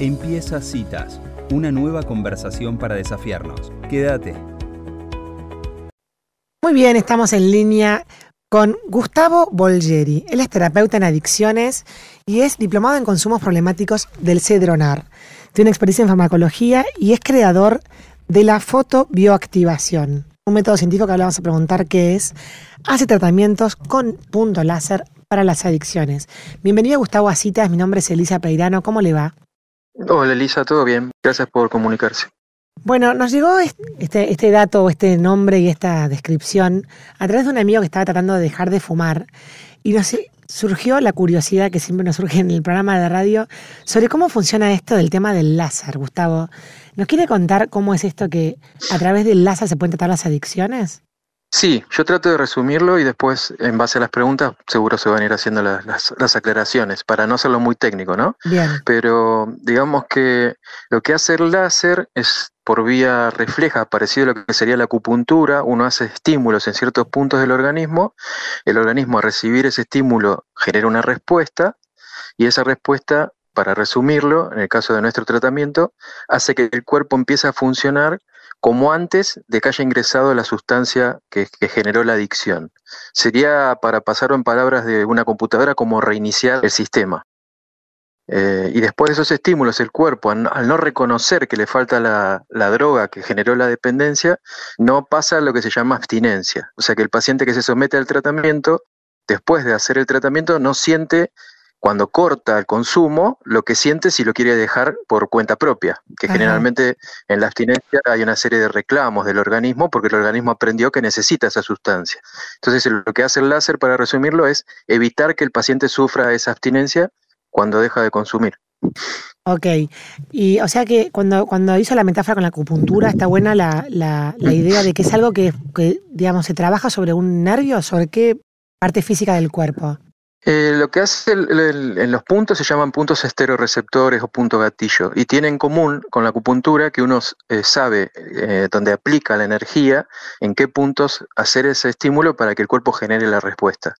Empieza Citas, una nueva conversación para desafiarnos. Quédate. Muy bien, estamos en línea con Gustavo Bolgeri. Él es terapeuta en adicciones y es diplomado en consumos problemáticos del CEDRONAR. Tiene experiencia en farmacología y es creador de la fotobioactivación, un método científico que ahora vamos a preguntar qué es. Hace tratamientos con punto láser para las adicciones. Bienvenido Gustavo a Citas, mi nombre es Elisa Peirano, ¿cómo le va? Hola Elisa, todo bien. Gracias por comunicarse. Bueno, nos llegó este, este dato, este nombre y esta descripción a través de un amigo que estaba tratando de dejar de fumar y nos surgió la curiosidad que siempre nos surge en el programa de radio sobre cómo funciona esto del tema del láser, Gustavo. ¿Nos quiere contar cómo es esto que a través del láser se pueden tratar las adicciones? Sí, yo trato de resumirlo y después, en base a las preguntas, seguro se van a ir haciendo las, aclaraciones, para no hacerlo muy técnico, ¿no? Bien. Pero digamos que lo que hace el láser es por vía refleja, parecido a lo que sería la acupuntura, uno hace estímulos en ciertos puntos del organismo, el organismo a recibir ese estímulo genera una respuesta y esa respuesta, para resumirlo, en el caso de nuestro tratamiento, hace que el cuerpo empiece a funcionar como antes de que haya ingresado la sustancia que, generó la adicción. Sería, para pasarlo en palabras de una computadora, como reiniciar el sistema. Eh, y después de esos estímulos, el cuerpo, al, no reconocer que le falta la, la, droga que generó la dependencia, no pasa lo que se llama abstinencia. O sea que el paciente que se somete al tratamiento, después de hacer el tratamiento, no siente cuando corta el consumo, lo que siente si lo quiere dejar por cuenta propia, que generalmente en la abstinencia hay una serie de reclamos del organismo porque el organismo aprendió que necesita esa sustancia. Entonces lo que hace el láser, para resumirlo, es evitar que el paciente sufra esa abstinencia cuando deja de consumir. Ok, y o sea que cuando, cuando hizo la metáfora con la acupuntura, está buena la, la, la idea de que es algo que, que, digamos, se trabaja sobre un nervio, sobre qué parte física del cuerpo. Eh, lo que hace en los puntos se llaman puntos estereoreceptores o punto gatillo y tiene en común con la acupuntura que uno eh, sabe eh, dónde aplica la energía, en qué puntos hacer ese estímulo para que el cuerpo genere la respuesta.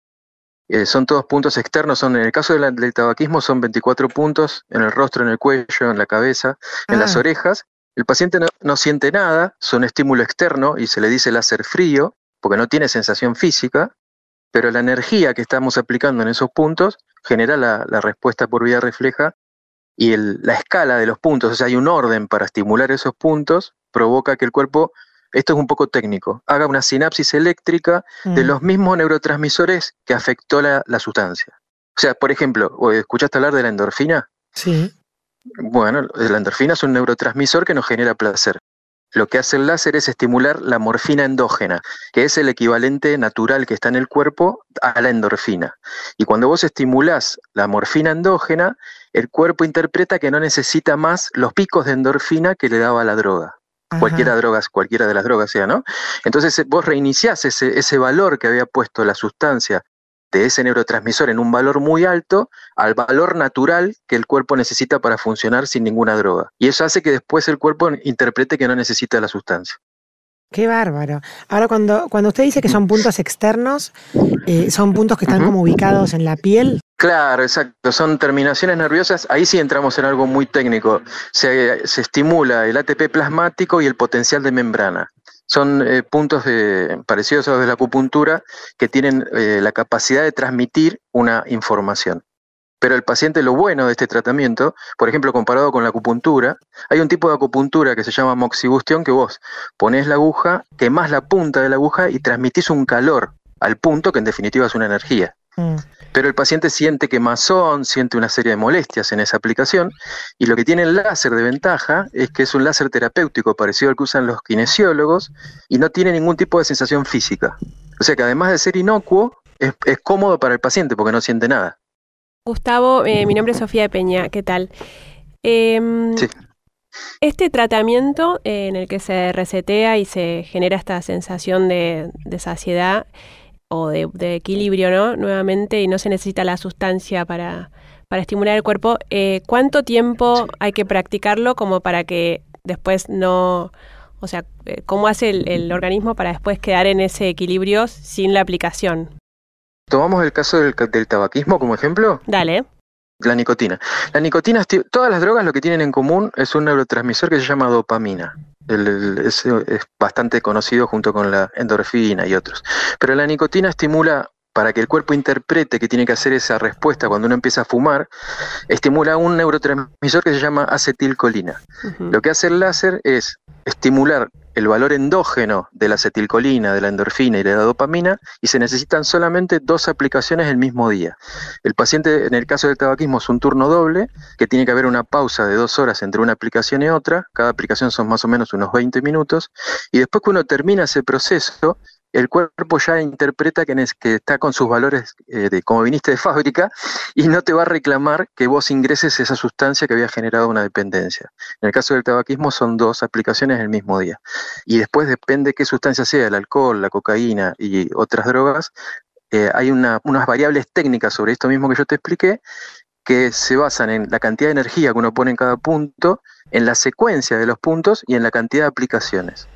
son todos puntos externos, son en el caso del, tabaquismo son 24 puntos en el rostro, en el cuello, en la cabeza, en las ah. orejas. El paciente no, no siente nada, son estímulo externo y se le dice láser frío porque no tiene sensación física pero la energía que estamos aplicando en esos puntos genera la, respuesta por vía refleja y la escala de los puntos, o sea, hay un orden para estimular esos puntos, provoca que el cuerpo, esto es un poco técnico, haga una sinapsis eléctrica de mm. los mismos neurotransmisores que afectó la, la sustancia. O sea, por ejemplo, ¿escuchaste hablar de la endorfina? Sí. Bueno, la endorfina es un neurotransmisor que nos genera placer lo que hace el láser es estimular la morfina endógena, que es el equivalente natural que está en el cuerpo a la endorfina. Y cuando vos estimulás la morfina endógena, el cuerpo interpreta que no necesita más los picos de endorfina que le daba la droga. Cualquiera, drogas, cualquiera de las drogas sea, ¿no? Entonces vos reiniciás ese, ese valor que había puesto la sustancia de ese neurotransmisor en un valor muy alto al valor natural que el cuerpo necesita para funcionar sin ninguna droga. Y eso hace que después el cuerpo interprete que no necesita la sustancia. Qué bárbaro. Ahora, cuando, cuando usted dice que son puntos externos, eh, ¿son puntos que están como ubicados en la piel? Claro, exacto. Son terminaciones nerviosas. Ahí sí entramos en algo muy técnico. Se, se estimula el ATP plasmático y el potencial de membrana. Son eh, puntos parecidos a los de la acupuntura que tienen eh, la capacidad de transmitir una información. Pero el paciente, lo bueno de este tratamiento, por ejemplo, comparado con la acupuntura, hay un tipo de acupuntura que se llama moxibustión que vos pones la aguja, quemás la punta de la aguja y transmitís un calor al punto que en definitiva es una energía. Mm. Pero el paciente siente quemazón, siente una serie de molestias en esa aplicación, y lo que tiene el láser de ventaja es que es un láser terapéutico parecido al que usan los kinesiólogos y no tiene ningún tipo de sensación física. O sea que además de ser inocuo, es, cómodo para el paciente porque no siente nada. Gustavo, eh, mi nombre es Sofía Peña, ¿qué tal? Em, sí. Este tratamiento eh, en el que se resetea y se genera esta sensación de, de saciedad, o de, equilibrio, ¿no? Nuevamente, y no se necesita la sustancia para, para estimular el cuerpo. Eh, ¿Cuánto tiempo hay que practicarlo como para que después no... O sea, eh, ¿cómo hace el, organismo para después quedar en ese equilibrio sin la aplicación? ¿Tomamos el caso del, del tabaquismo como ejemplo? Dale. La nicotina. La nicotina, todas las drogas lo que tienen en común es un neurotransmisor que se llama dopamina. Es, bastante conocido junto con la endorfina y otros. Pero la nicotina estimula para que el cuerpo interprete que tiene que hacer esa respuesta cuando uno empieza a fumar, estimula un neurotransmisor que se llama acetilcolina. Lo que hace el láser es estimular el valor endógeno de la acetilcolina, de la endorfina y de la dopamina, y se necesitan solamente dos aplicaciones el mismo día. El paciente, en el caso del tabaquismo, es un turno doble, que tiene que haber una pausa de dos horas entre una aplicación y otra, cada aplicación son más o menos unos 20 minutos, y después que uno termina ese proceso, el cuerpo ya interpreta que, está con sus valores eh, de como viniste de fábrica y no te va a reclamar que vos ingreses esa sustancia que había generado una dependencia. En el caso del tabaquismo son dos aplicaciones el mismo día. Y después depende qué sustancia sea, el alcohol, la cocaína y otras drogas, eh, hay unas variables técnicas sobre esto mismo que yo te expliqué que se basan en la cantidad de energía que uno pone en cada punto, en la secuencia de los puntos y en la cantidad de aplicaciones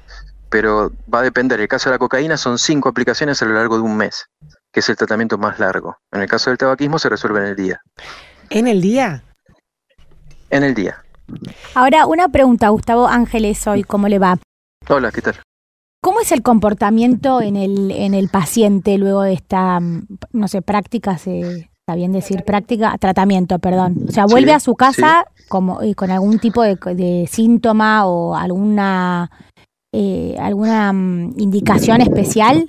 pero va a depender. En el caso de la cocaína son cinco aplicaciones a lo largo de un mes, que es el tratamiento más largo. En el caso del tabaquismo se resuelve en el día. ¿En el día? En el día. Ahora, una pregunta, Gustavo Ángeles, hoy, ¿cómo le va? Hola, ¿qué tal? ¿Cómo es el comportamiento en el, en el paciente luego de esta, no sé, práctica, está bien decir práctica, tratamiento, perdón? O sea, vuelve a su casa como, eh, con algún tipo de, de síntoma o alguna eh, alguna mm, indicación especial?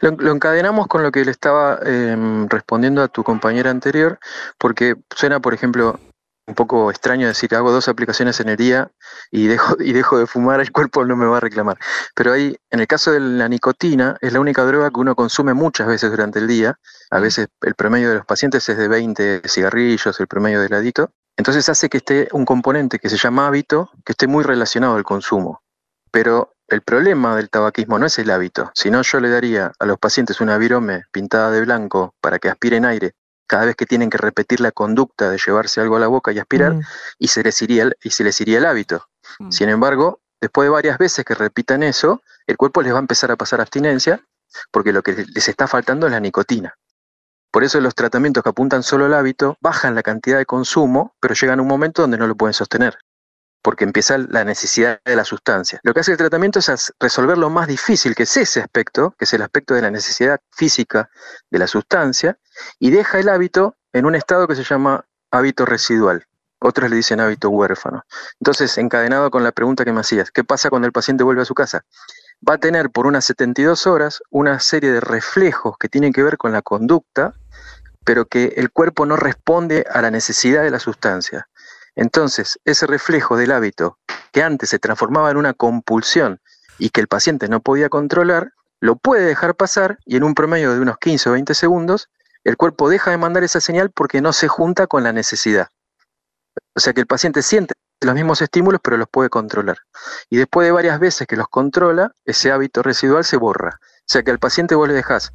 Lo, encadenamos con lo que le estaba em, respondiendo a tu compañera anterior, porque suena, por ejemplo, un poco extraño decir hago dos aplicaciones en el día y dejo, y dejo de fumar, el cuerpo no me va a reclamar. Pero ahí, en el caso de la nicotina, es la única droga que uno consume muchas veces durante el día. A veces el promedio de los pacientes es de 20 cigarrillos, el promedio del adito. Entonces hace que esté un componente que se llama hábito, que esté muy relacionado al consumo. Pero el problema del tabaquismo no es el hábito, sino yo le daría a los pacientes una virome pintada de blanco para que aspiren aire cada vez que tienen que repetir la conducta de llevarse algo a la boca y aspirar, mm. y, se les iría el, y se les iría el hábito. Mm. Sin embargo, después de varias veces que repitan eso, el cuerpo les va a empezar a pasar abstinencia, porque lo que les está faltando es la nicotina. Por eso los tratamientos que apuntan solo al hábito bajan la cantidad de consumo, pero llegan a un momento donde no lo pueden sostener porque empieza la necesidad de la sustancia. Lo que hace el tratamiento es resolver lo más difícil, que es ese aspecto, que es el aspecto de la necesidad física de la sustancia, y deja el hábito en un estado que se llama hábito residual. Otros le dicen hábito huérfano. Entonces, encadenado con la pregunta que me hacías, ¿qué pasa cuando el paciente vuelve a su casa? Va a tener por unas 72 horas una serie de reflejos que tienen que ver con la conducta, pero que el cuerpo no responde a la necesidad de la sustancia. Entonces, ese reflejo del hábito que antes se transformaba en una compulsión y que el paciente no podía controlar, lo puede dejar pasar y en un promedio de unos 15 o 20 segundos, el cuerpo deja de mandar esa señal porque no se junta con la necesidad. O sea que el paciente siente los mismos estímulos pero los puede controlar. Y después de varias veces que los controla, ese hábito residual se borra. O sea que al paciente vos le dejás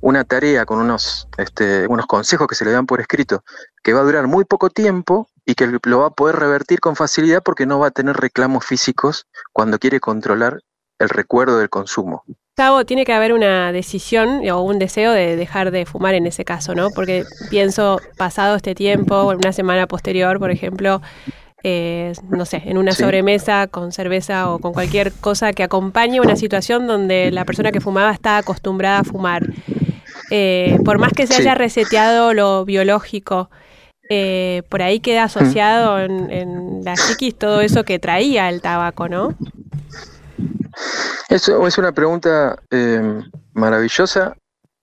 una tarea con unos, este, unos consejos que se le dan por escrito, que va a durar muy poco tiempo y que lo va a poder revertir con facilidad porque no va a tener reclamos físicos cuando quiere controlar el recuerdo del consumo. Gustavo, tiene que haber una decisión o un deseo de dejar de fumar en ese caso, ¿no? Porque pienso, pasado este tiempo, o una semana posterior, por ejemplo, eh, no sé, en una sobremesa con cerveza o con cualquier cosa que acompañe una situación donde la persona que fumaba está acostumbrada a fumar. Eh, por más que se haya reseteado lo biológico, eh, por ahí queda asociado en, la psiquis todo eso que traía el tabaco, ¿no? Eso es una pregunta em, maravillosa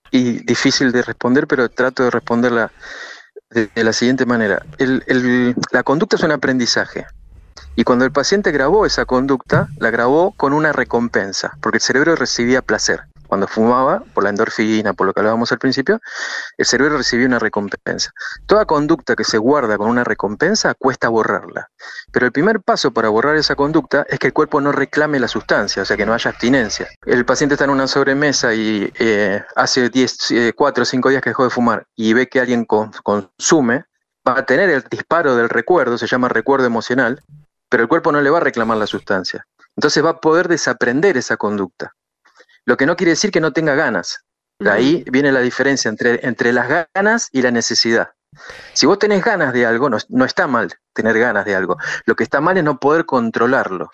y difícil de responder, pero trato de responderla de, la siguiente manera. la conducta es un aprendizaje. Y cuando el paciente grabó esa conducta, la grabó con una recompensa, porque el cerebro recibía placer cuando fumaba, por la endorfina, por lo que hablábamos al principio, el cerebro recibía una recompensa. Toda conducta que se guarda con una recompensa cuesta borrarla. Pero el primer paso para borrar esa conducta es que el cuerpo no reclame la sustancia, o sea, que no haya abstinencia. El paciente está en una sobremesa y eh, hace 10, 4 o 5 días que dejó de fumar y ve que alguien consume, va a tener el disparo del recuerdo, se llama recuerdo emocional, pero el cuerpo no le va a reclamar la sustancia. Entonces va a poder desaprender esa conducta. Lo que no quiere decir que no tenga ganas. De ahí viene la diferencia entre, entre las ganas y la necesidad. Si vos tenés ganas de algo, no, está mal tener ganas de algo. Lo que está mal es no poder controlarlo.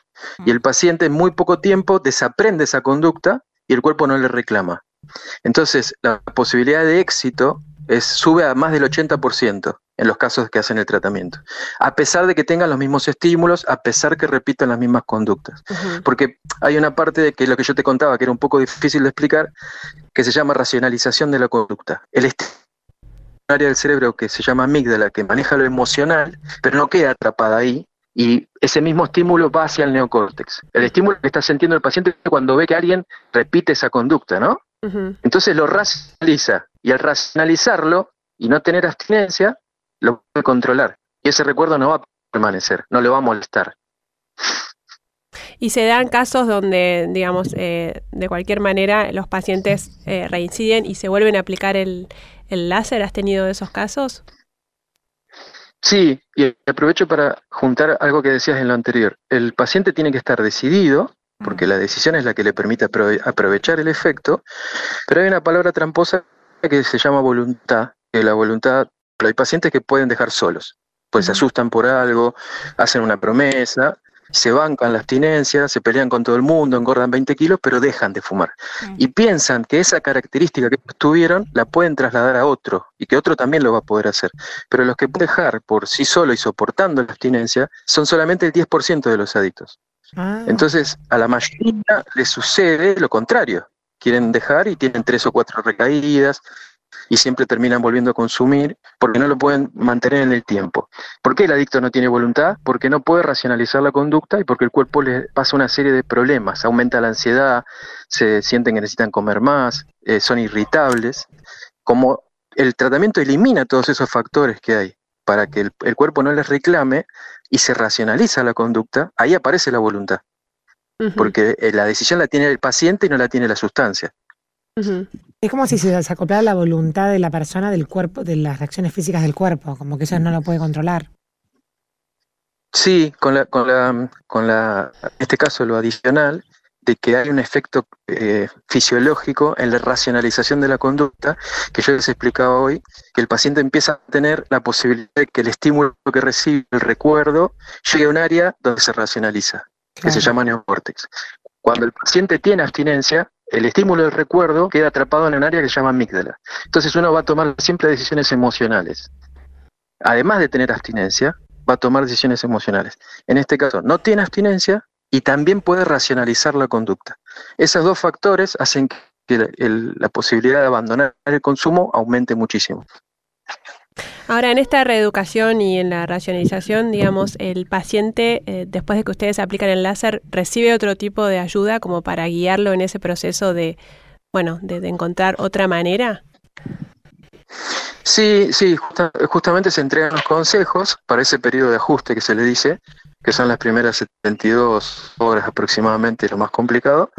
Y el paciente en muy poco tiempo desaprende esa conducta y el cuerpo no le reclama. Entonces, la posibilidad de éxito es, sube a más del 80% en los casos que hacen el tratamiento, a pesar de que tengan los mismos estímulos, a pesar que repitan las mismas conductas. Porque hay una parte de que lo que yo te contaba, que era un poco difícil de explicar, que se llama racionalización de la conducta. El área del cerebro que se llama amígdala, que maneja lo emocional, pero no queda atrapada ahí, y ese mismo estímulo va hacia el neocórtex. El estímulo que está sintiendo el paciente cuando ve que alguien repite esa conducta, ¿no? Entonces lo racionaliza, y al racionalizarlo y no tener abstinencia, lo puede controlar. Y ese recuerdo no va a permanecer, no le va a molestar. Y se dan casos donde, digamos, eh, de cualquier manera los pacientes eh, reinciden y se vuelven a aplicar el, el láser. ¿Has tenido esos casos? Sí, y aprovecho para juntar algo que decías en lo anterior. El paciente tiene que estar decidido, porque la decisión es la que le permite aprovechar el efecto, pero hay una palabra tramposa que se llama voluntad, que la voluntad pero hay pacientes que pueden dejar solos, pues se asustan por algo, hacen una promesa, se bancan la abstinencia, se pelean con todo el mundo, engordan 20 kilos, pero dejan de fumar. Y piensan que esa característica que tuvieron la pueden trasladar a otro y que otro también lo va a poder hacer. Pero los que pueden dejar por sí solo y soportando la abstinencia son solamente el 10% de los adictos. Ah. Entonces, a la mayoría les sucede lo contrario. Quieren dejar y tienen tres o cuatro recaídas, y siempre terminan volviendo a consumir porque no lo pueden mantener en el tiempo. ¿Por qué el adicto no tiene voluntad? Porque no puede racionalizar la conducta y porque el cuerpo le pasa una serie de problemas. Aumenta la ansiedad, se sienten que necesitan comer más, eh, son irritables. Como el tratamiento elimina todos esos factores que hay para que el, cuerpo no les reclame y se racionaliza la conducta, ahí aparece la voluntad. Porque eh, la decisión la tiene el paciente y no la tiene la sustancia. Es como si se desacoplara la voluntad de la persona del cuerpo, de las reacciones físicas del cuerpo, como que eso no lo puede controlar. Sí, con la, con la, con la, en este caso lo adicional, de que hay un efecto eh, fisiológico en la racionalización de la conducta, que yo les explicaba hoy, que el paciente empieza a tener la posibilidad de que el estímulo que recibe, el recuerdo, llegue a un área donde se racionaliza, que se llama neocórtex. Cuando el paciente tiene abstinencia, el estímulo del recuerdo queda atrapado en un área que se llama amígdala. Entonces uno va a tomar siempre decisiones emocionales. Además de tener abstinencia, va a tomar decisiones emocionales. En este caso, no tiene abstinencia y también puede racionalizar la conducta. Esos dos factores hacen que la posibilidad de abandonar el consumo aumente muchísimo. Ahora, en esta reeducación y en la racionalización, digamos, el paciente, eh, después de que ustedes aplican el láser, recibe otro tipo de ayuda como para guiarlo en ese proceso de, bueno, de, encontrar otra manera. Sí, sí, justamente se entregan los consejos para ese periodo de ajuste que se le dice, que son las primeras 72 horas aproximadamente, lo más complicado.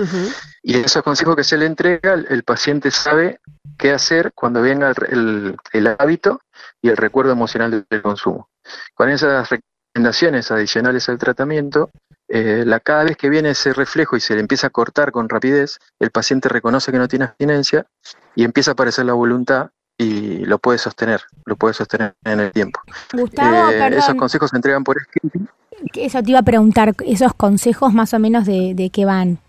Y esos consejos que se le entrega, el, paciente sabe qué hacer cuando venga el, el hábito y el recuerdo emocional del consumo. Con esas recomendaciones adicionales al tratamiento, eh, la, cada vez que viene ese reflejo y se le empieza a cortar con rapidez, el paciente reconoce que no tiene abstinencia y empieza a aparecer la voluntad y lo puede sostener, lo puede sostener en el tiempo. Gustavo, eh, esos consejos se entregan por escrito. Eso te iba a preguntar, esos consejos más o menos de, de qué van.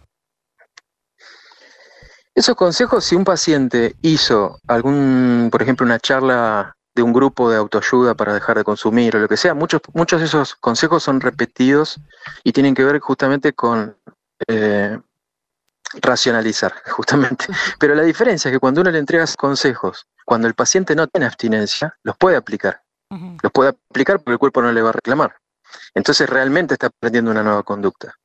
Esos consejos, si un paciente hizo algún, por ejemplo, una charla de un grupo de autoayuda para dejar de consumir o lo que sea. Muchos, muchos de esos consejos son repetidos y tienen que ver justamente con eh, racionalizar, justamente. Pero la diferencia es que cuando uno le entrega consejos, cuando el paciente no tiene abstinencia, los puede aplicar. Los puede aplicar porque el cuerpo no le va a reclamar. Entonces realmente está aprendiendo una nueva conducta.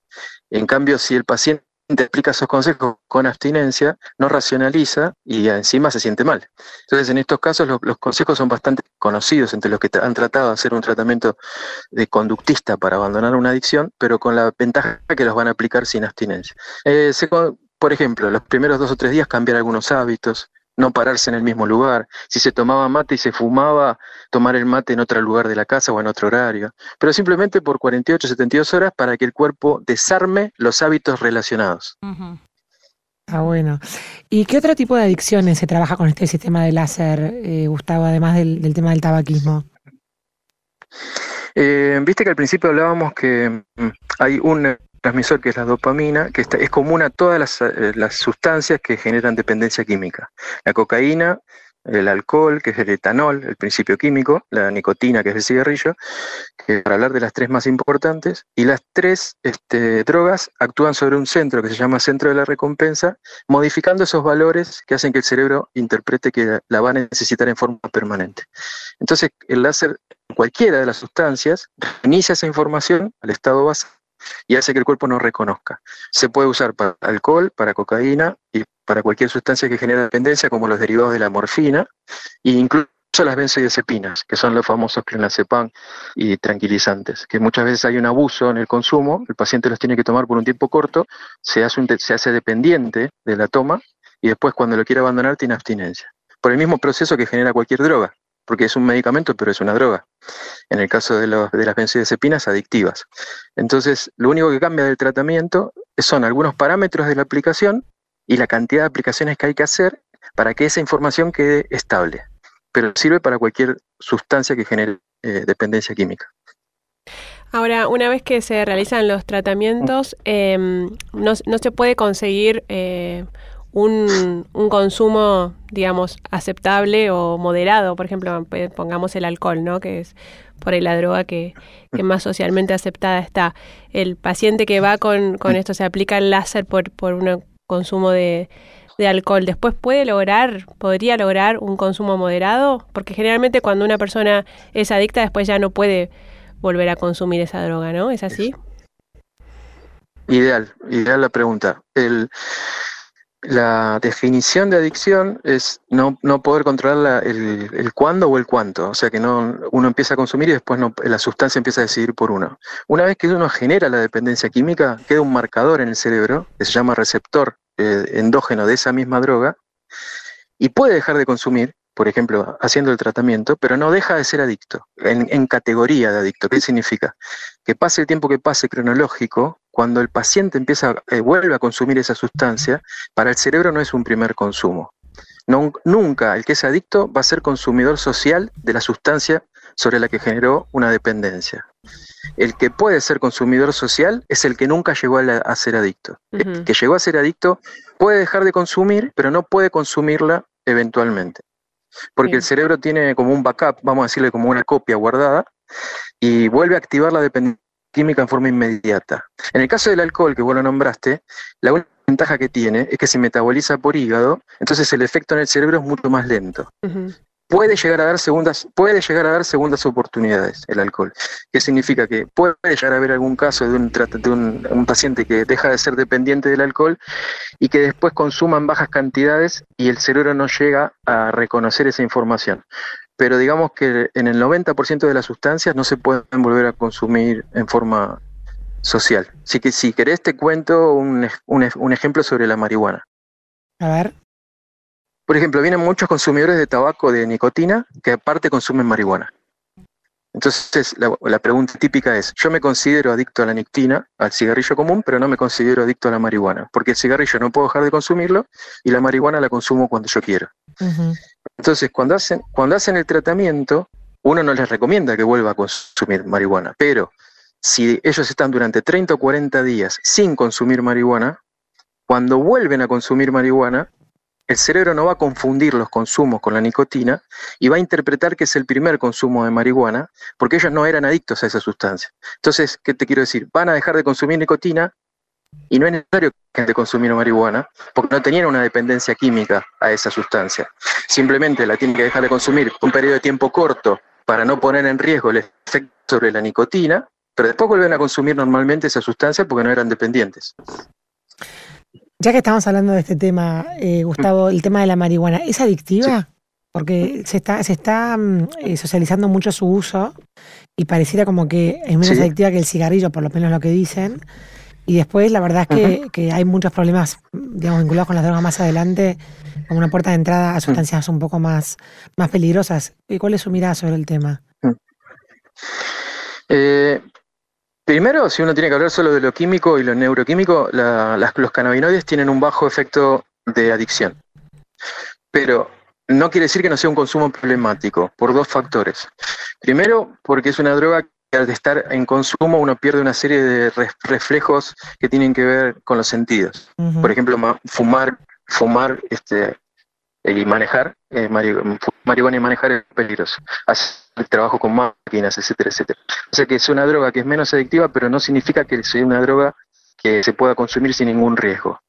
En cambio, si el paciente explica esos consejos con abstinencia, no racionaliza y encima se siente mal. Entonces, en estos casos, los, consejos son bastante conocidos entre los que han tratado de hacer un tratamiento de conductista para abandonar una adicción, pero con la ventaja que los van a aplicar sin abstinencia. Eh, por ejemplo, los primeros dos o tres días cambiar algunos hábitos, no pararse en el mismo lugar. Si se tomaba mate y se fumaba, tomar el mate en otro lugar de la casa o en otro horario. Pero simplemente por 48, 72 horas para que el cuerpo desarme los hábitos relacionados. Está bueno. ¿Y qué otro tipo de adicciones se trabaja con este sistema de láser, eh, Gustavo, además del, tema del tabaquismo? Eh, viste que al principio hablábamos que mm, hay un transmisor que es la dopamina, que es común a todas las, eh, las, sustancias que generan dependencia química. La cocaína, el alcohol, que es el etanol, el principio químico, la nicotina, que es el cigarrillo, para hablar de las tres más importantes, y las tres este, drogas actúan sobre un centro que se llama centro de la recompensa, modificando esos valores que hacen que el cerebro interprete que la va a necesitar en forma permanente. Entonces, el láser, cualquiera de las sustancias, inicia esa información al estado base y hace que el cuerpo no reconozca. Se puede usar para alcohol, para cocaína y para cualquier sustancia que genera dependencia, como los derivados de la morfina, e incluso las benzodiazepinas, que son los famosos clonazepam y tranquilizantes, que muchas veces hay un abuso en el consumo, el paciente los tiene que tomar por un tiempo corto, se hace, se hace dependiente de la toma y después cuando lo quiere abandonar tiene abstinencia. Por el mismo proceso que genera cualquier droga, porque es un medicamento, pero es una droga. En el caso de, los, de las benzodiazepinas, adictivas. Entonces, lo único que cambia del tratamiento son algunos parámetros de la aplicación y la cantidad de aplicaciones que hay que hacer para que esa información quede estable. Pero sirve para cualquier sustancia que genere eh, dependencia química. Ahora, una vez que se realizan los tratamientos, em, no, se puede conseguir eh, un, consumo, digamos, aceptable o moderado. Por ejemplo, pongamos el alcohol, ¿no? Que es por ahí la droga que, más socialmente aceptada está. El paciente que va con, con esto, se aplica el láser por, por un consumo de, de alcohol, después puede lograr, podría lograr un consumo moderado, porque generalmente cuando una persona es adicta después ya no puede volver a consumir esa droga, ¿no? ¿Es así? Ideal, ideal la pregunta. El, la definición de adicción es no, no poder controlar el, el, cuándo o el cuánto, o sea que no uno empieza a consumir y después no, la sustancia empieza a decidir por uno. Una vez que uno genera la dependencia química, queda un marcador en el cerebro que se llama receptor eh, endógeno de esa misma droga y puede dejar de consumir, por ejemplo, haciendo el tratamiento, pero no deja de ser adicto, en, categoría de adicto. ¿Qué significa? Que pase el tiempo que pase cronológico, cuando el paciente empieza, eh, vuelve a consumir esa sustancia, para el cerebro no es un primer consumo. nunca el que es adicto va a ser consumidor social de la sustancia sobre la que generó una dependencia. El que puede ser consumidor social es el que nunca llegó a, ser adicto. El que llegó a ser adicto puede dejar de consumir, pero no puede consumirla eventualmente. Porque el cerebro tiene como un backup, vamos a decirle como una copia guardada, y vuelve a activar la dependencia química en forma inmediata. En el caso del alcohol, que vos lo nombraste, la única ventaja que tiene es que se metaboliza por hígado, entonces el efecto en el cerebro es mucho más lento puede llegar a dar segundas, puede llegar a dar segundas oportunidades el alcohol. ¿Qué significa? Que puede llegar a haber algún caso de un, de un, paciente que deja de ser dependiente del alcohol y que después consuma en bajas cantidades y el cerebro no llega a reconocer esa información. Pero digamos que en el 90% de las sustancias no se pueden volver a consumir en forma social. Así que si querés te cuento un, un ejemplo sobre la marihuana. A ver. Por ejemplo, vienen muchos consumidores de tabaco de nicotina que aparte consumen marihuana. Entonces, la, pregunta típica es, yo me considero adicto a la nicotina, al cigarrillo común, pero no me considero adicto a la marihuana, porque el cigarrillo no puedo dejar de consumirlo y la marihuana la consumo cuando yo quiero. Entonces, cuando hacen, cuando hacen el tratamiento, uno no les recomienda que vuelva a consumir marihuana, pero si ellos están durante 30 o 40 días sin consumir marihuana, cuando vuelven a consumir marihuana, el cerebro no va a confundir los consumos con la nicotina y va a interpretar que es el primer consumo de marihuana, porque ellos no eran adictos a esa sustancia. Entonces, ¿qué te quiero decir? Van a dejar de consumir nicotina y no es necesario que de consumir marihuana, porque no tenían una dependencia química a esa sustancia. Simplemente la tienen que dejar de consumir un periodo de tiempo corto para no poner en riesgo el efecto sobre la nicotina, pero después vuelven a consumir normalmente esa sustancia porque no eran dependientes. Ya que estamos hablando de este tema, eh, Gustavo, el tema de la marihuana, ¿es adictiva? Porque se está, se está mm, eh, socializando mucho su uso y pareciera como que es menos adictiva que el cigarrillo, por lo menos lo que dicen. Y después la verdad es que, hay muchos problemas, digamos, vinculados con las drogas más adelante, como una puerta de entrada a sustancias un poco más, más peligrosas. ¿Y cuál es su mirada sobre el tema? Mm. Eh, primero, si uno tiene que hablar solo de lo químico y lo neuroquímico, los cannabinoides tienen un bajo efecto de adicción. Pero no quiere decir que no sea un consumo problemático, por dos factores. Primero, porque es una droga que al estar en consumo uno pierde una serie de reflejos que tienen que ver con los sentidos. Por ejemplo, fumar, fumar este, y manejar, eh, marihuana y manejar es peligroso. Hacer trabajo con máquinas, etcétera, etcétera. O sea que es una droga que es menos adictiva, pero no significa que sea una droga que se pueda consumir sin ningún riesgo.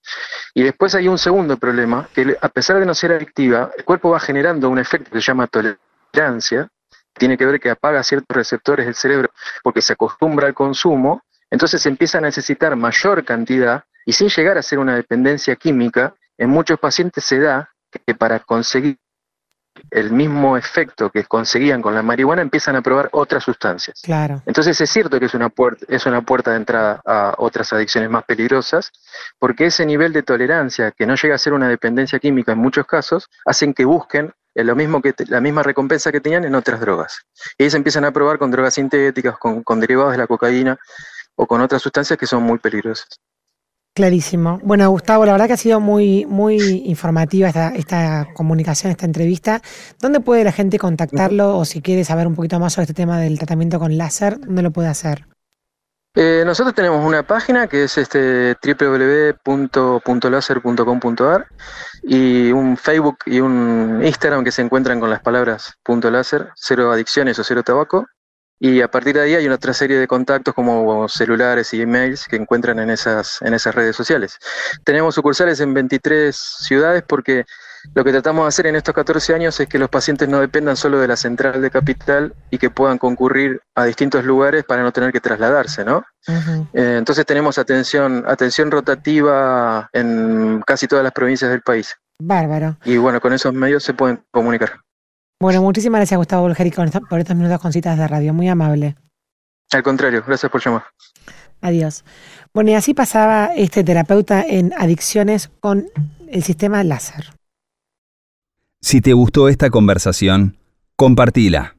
Y después hay un segundo problema, que a pesar de no ser adictiva, el cuerpo va generando un efecto que se llama tolerancia, tiene que ver que apaga ciertos receptores del cerebro porque se acostumbra al consumo, entonces se empieza a necesitar mayor cantidad y sin llegar a ser una dependencia química, en muchos pacientes se da que para conseguir el mismo efecto que conseguían con la marihuana empiezan a probar otras sustancias. Claro. Entonces es cierto que es una puerta, es una puerta de entrada a otras adicciones más peligrosas, porque ese nivel de tolerancia, que no llega a ser una dependencia química en muchos casos, hacen que busquen lo mismo que la misma recompensa que tenían en otras drogas. Y se empiezan a probar con drogas sintéticas, con, con derivados de la cocaína o con otras sustancias que son muy peligrosas. Clarísimo. Bueno, Gustavo, la verdad que ha sido muy, muy informativa esta, comunicación, esta entrevista. ¿Dónde puede la gente contactarlo o si quiere saber un poquito más sobre este tema del tratamiento con láser, dónde lo puede hacer? Eh, nosotros tenemos una página que es este www.laser.com.ar y un Facebook y un Instagram que se encuentran con las palabras punto láser, cero adicciones o cero tabaco. Y a partir de ahí hay una otra serie de contactos como celulares y emails que encuentran en esas, en esas redes sociales. Tenemos sucursales en 23 ciudades porque lo que tratamos de hacer en estos 14 años es que los pacientes no dependan solo de la central de capital y que puedan concurrir a distintos lugares para no tener que trasladarse, ¿no? Eh, entonces tenemos atención, atención rotativa en casi todas las provincias del país. Bárbaro. Y bueno, con esos medios se pueden comunicar. Bueno, muchísimas gracias Gustavo Bolgeri por estos minutos con citas de radio, muy amable. Al contrario, gracias por llamar. Adiós. Bueno, y así pasaba este terapeuta en adicciones con el sistema láser. Si te gustó esta conversación, compartila.